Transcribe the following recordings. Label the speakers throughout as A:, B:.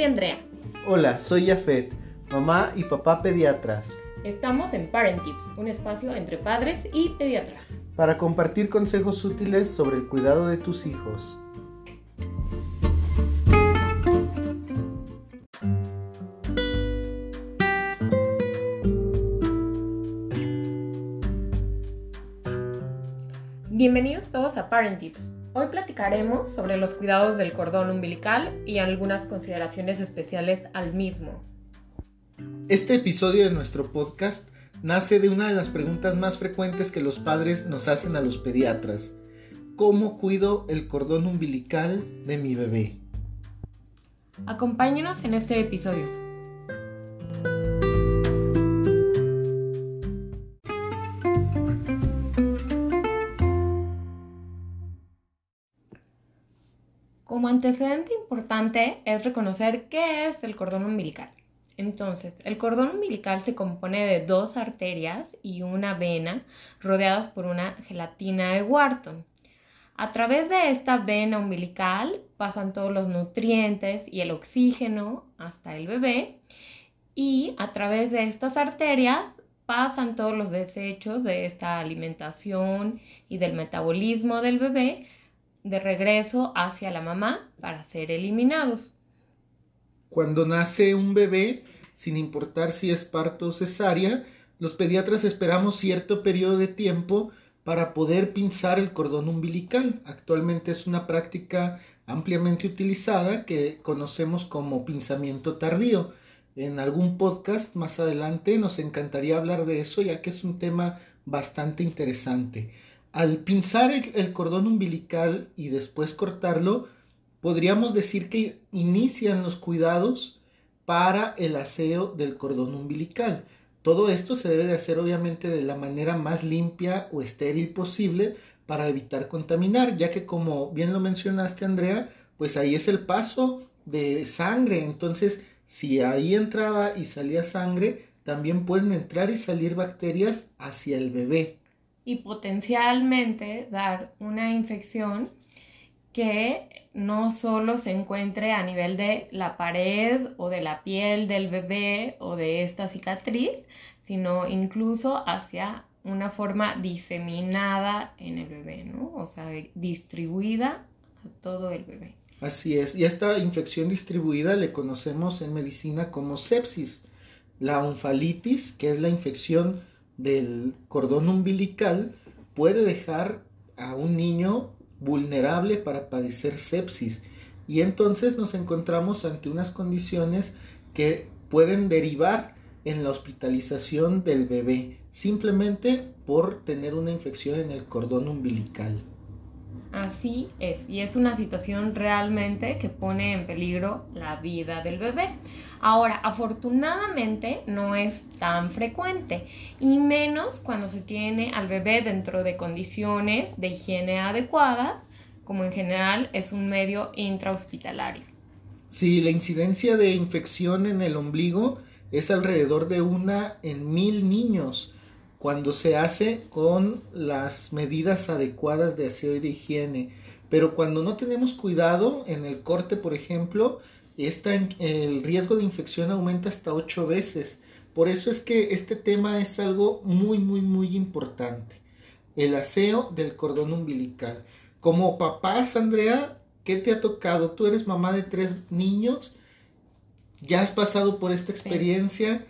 A: soy Andrea.
B: Hola, soy Jafet, mamá y papá pediatras.
A: Estamos en Parent Tips, un espacio entre padres y pediatras.
B: Para compartir consejos útiles sobre el cuidado de tus hijos.
A: Bienvenidos todos a Parent Tips. Hoy platicaremos sobre los cuidados del cordón umbilical y algunas consideraciones especiales al mismo.
B: Este episodio de nuestro podcast nace de una de las preguntas más frecuentes que los padres nos hacen a los pediatras. ¿Cómo cuido el cordón umbilical de mi bebé?
A: Acompáñenos en este episodio. Como antecedente importante es reconocer qué es el cordón umbilical. Entonces, el cordón umbilical se compone de dos arterias y una vena rodeadas por una gelatina de Wharton. A través de esta vena umbilical pasan todos los nutrientes y el oxígeno hasta el bebé y a través de estas arterias pasan todos los desechos de esta alimentación y del metabolismo del bebé de regreso hacia la mamá para ser eliminados.
B: Cuando nace un bebé, sin importar si es parto o cesárea, los pediatras esperamos cierto periodo de tiempo para poder pinzar el cordón umbilical. Actualmente es una práctica ampliamente utilizada que conocemos como pinzamiento tardío. En algún podcast más adelante nos encantaría hablar de eso ya que es un tema bastante interesante. Al pinzar el, cordón umbilical y después cortarlo, podríamos decir que inician los cuidados para el aseo del cordón umbilical. Todo esto se debe de hacer obviamente de la manera más limpia o estéril posible para evitar contaminar, ya que como bien lo mencionaste Andrea, pues ahí es el paso de sangre, entonces si ahí entraba y salía sangre, también pueden entrar y salir bacterias hacia el bebé
A: y potencialmente dar una infección que no solo se encuentre a nivel de la pared o de la piel del bebé o de esta cicatriz, sino incluso hacia una forma diseminada en el bebé, ¿no? O sea, distribuida a todo el bebé.
B: Así es, y esta infección distribuida le conocemos en medicina como sepsis. La onfalitis, que es la infección del cordón umbilical puede dejar a un niño vulnerable para padecer sepsis y entonces nos encontramos ante unas condiciones que pueden derivar en la hospitalización del bebé simplemente por tener una infección en el cordón umbilical.
A: Así es, y es una situación realmente que pone en peligro la vida del bebé. Ahora, afortunadamente no es tan frecuente, y menos cuando se tiene al bebé dentro de condiciones de higiene adecuadas, como en general es un medio intrahospitalario.
B: Sí, la incidencia de infección en el ombligo es alrededor de una en mil niños cuando se hace con las medidas adecuadas de aseo y de higiene. Pero cuando no tenemos cuidado en el corte, por ejemplo, el riesgo de infección aumenta hasta ocho veces. Por eso es que este tema es algo muy, muy, muy importante. El aseo del cordón umbilical. Como papás, Andrea, ¿qué te ha tocado? Tú eres mamá de tres niños. ¿Ya has pasado por esta experiencia?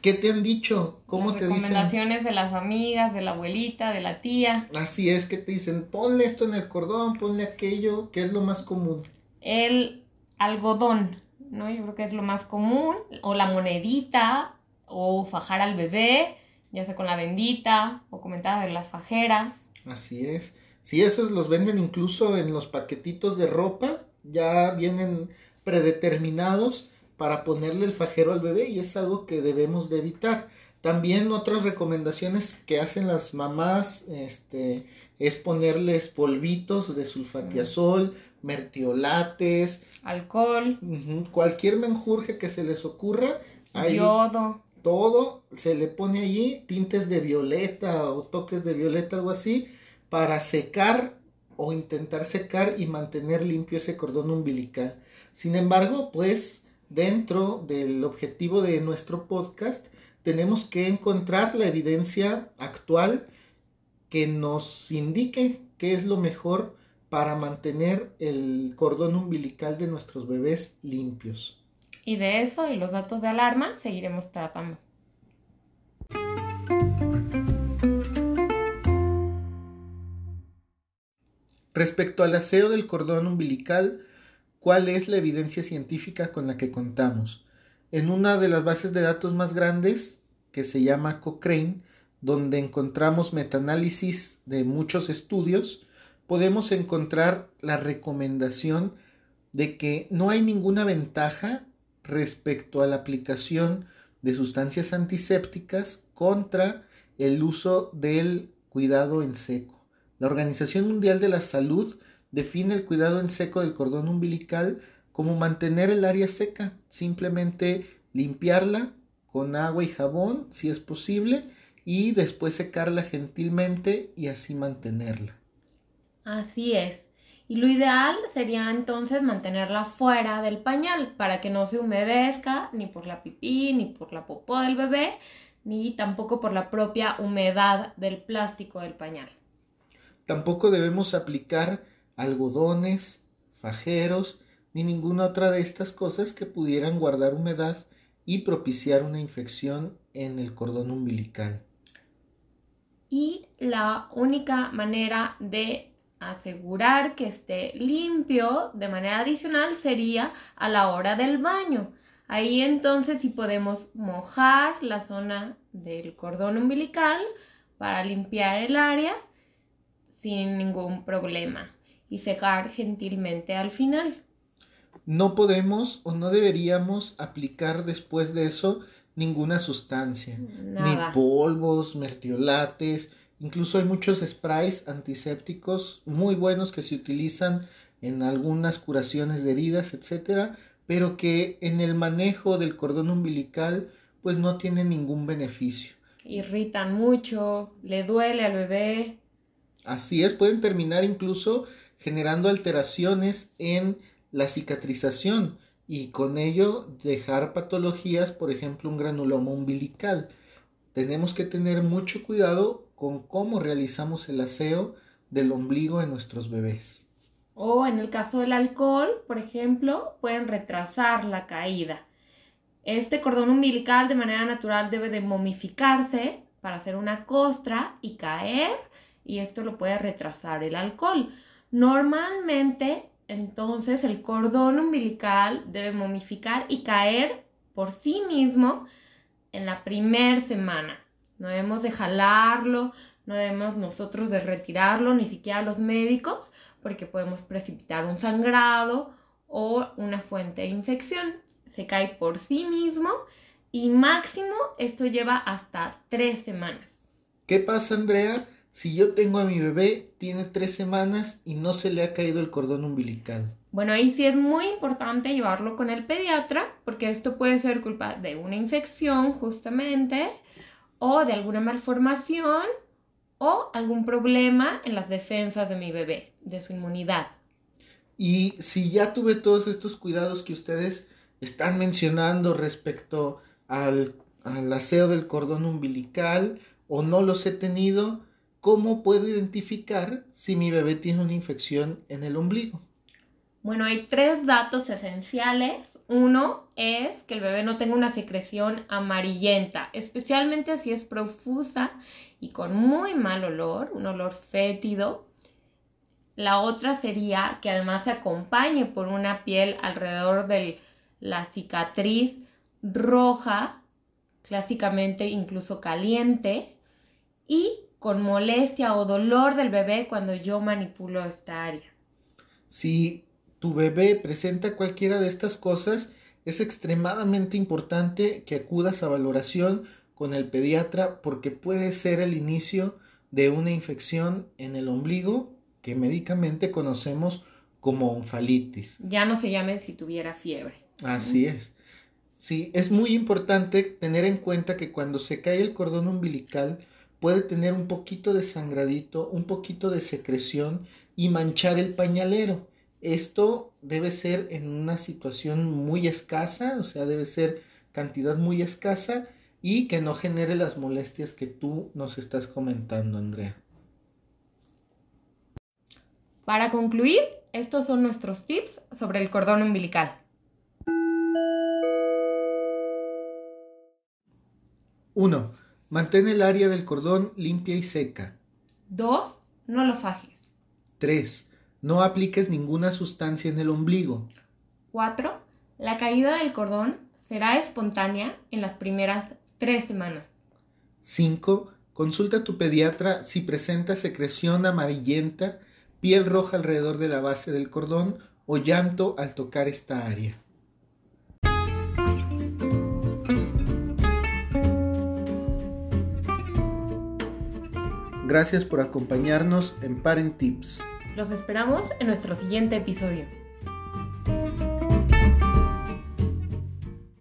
B: ¿Qué te han dicho? ¿Cómo te
A: dicen? Recomendaciones de las amigas, de la abuelita, de la tía.
B: Así es, que te dicen, ponle esto en el cordón, ponle aquello, ¿qué es lo más común?
A: El algodón, ¿no? Yo creo que es lo más común, o la monedita, o fajar al bebé, ya sea con la bendita, o comentar de las fajeras.
B: Así es. Sí, esos los venden incluso en los paquetitos de ropa, ya vienen predeterminados para ponerle el fajero al bebé y es algo que debemos de evitar. También otras recomendaciones que hacen las mamás este, es ponerles polvitos de sulfatiazol, mertiolates,
A: alcohol,
B: cualquier menjurje que se les ocurra,
A: yodo,
B: todo se le pone allí, tintes de violeta o toques de violeta, algo así, para secar o intentar secar y mantener limpio ese cordón umbilical. Sin embargo, pues dentro del objetivo de nuestro podcast, tenemos que encontrar la evidencia actual que nos indique qué es lo mejor para mantener el cordón umbilical de nuestros bebés limpios.
A: Y de eso y los datos de alarma seguiremos tratando.
B: Respecto al aseo del cordón umbilical, ¿cuál es la evidencia científica con la que contamos? En una de las bases de datos más grandes, que se llama Cochrane, donde encontramos metaanálisis de muchos estudios, podemos encontrar la recomendación de que no hay ninguna ventaja respecto a la aplicación de sustancias antisépticas contra el uso del cuidado en seco. La Organización Mundial de la Salud define el cuidado en seco del cordón umbilical como mantener el área seca, simplemente limpiarla con agua y jabón si es posible y después secarla gentilmente y así mantenerla.
A: Así es. Y lo ideal sería entonces mantenerla fuera del pañal para que no se humedezca ni por la pipí, ni por la popó del bebé, ni tampoco por la propia humedad del plástico del pañal.
B: Tampoco debemos aplicar algodones, fajeros, ni ninguna otra de estas cosas que pudieran guardar humedad y propiciar una infección en el cordón umbilical.
A: Y la única manera de asegurar que esté limpio de manera adicional sería a la hora del baño. Ahí entonces sí podemos mojar la zona del cordón umbilical para limpiar el área sin ningún problema y secar gentilmente al final.
B: No podemos o no deberíamos aplicar después de eso ninguna sustancia, ni polvos, mertiolates, Incluso hay muchos sprays antisépticos muy buenos que se utilizan en algunas curaciones de heridas, etcétera, pero que en el manejo del cordón umbilical pues no tienen ningún beneficio.
A: Irritan mucho, le duele al bebé.
B: Así es, pueden terminar incluso generando alteraciones en la cicatrización y con ello dejar patologías, por ejemplo, un granuloma umbilical. Tenemos que tener mucho cuidado con cómo realizamos el aseo del ombligo de nuestros bebés.
A: O en el caso del alcohol, por ejemplo, pueden retrasar la caída. Este cordón umbilical de manera natural debe de momificarse para hacer una costra y caer y esto lo puede retrasar el alcohol. Normalmente, entonces, el cordón umbilical debe momificar y caer por sí mismo en la primera semana. No debemos de jalarlo, no debemos nosotros de retirarlo, ni siquiera los médicos, porque podemos precipitar un sangrado o una fuente de infección. Se cae por sí mismo y máximo esto lleva hasta tres semanas.
B: ¿Qué pasa, Andrea? Si yo tengo a mi bebé, tiene tres semanas y no se le ha caído el cordón umbilical.
A: Bueno, ahí sí es muy importante llevarlo con el pediatra, porque esto puede ser culpa de una infección justamente, o de alguna malformación o algún problema en las defensas de mi bebé, de su inmunidad.
B: Y si ya tuve todos estos cuidados que ustedes están mencionando respecto al, al aseo del cordón umbilical o no los he tenido, ¿cómo puedo identificar si mi bebé tiene una infección en el ombligo?
A: Bueno, hay tres datos esenciales. Uno es que el bebé no tenga una secreción amarillenta, especialmente si es profusa y con muy mal olor, un olor fétido. La otra sería que además se acompañe por una piel alrededor de la cicatriz roja, clásicamente incluso caliente, y con molestia o dolor del bebé cuando yo manipulo esta área.
B: Sí tu bebé presenta cualquiera de estas cosas, es extremadamente importante que acudas a valoración con el pediatra porque puede ser el inicio de una infección en el ombligo que médicamente conocemos como onfalitis.
A: Ya no se llame si tuviera fiebre.
B: Así es. Sí, es muy importante tener en cuenta que cuando se cae el cordón umbilical puede tener un poquito de sangradito, un poquito de secreción y manchar el pañalero Esto debe ser en una situación muy escasa, o sea, debe ser cantidad muy escasa y que no genere las molestias que tú nos estás comentando, Andrea.
A: Para concluir, estos son nuestros tips sobre el cordón umbilical.
B: 1. Mantén el área del cordón limpia y seca.
A: 2. No lo fajes.
B: 3. No apliques ninguna sustancia en el ombligo.
A: 4. La caída del cordón será espontánea en las primeras tres semanas.
B: 5. Consulta a tu pediatra si presenta secreción amarillenta, piel roja alrededor de la base del cordón o llanto al tocar esta área. Gracias por acompañarnos en Parent Tips.
A: Los esperamos en nuestro siguiente episodio.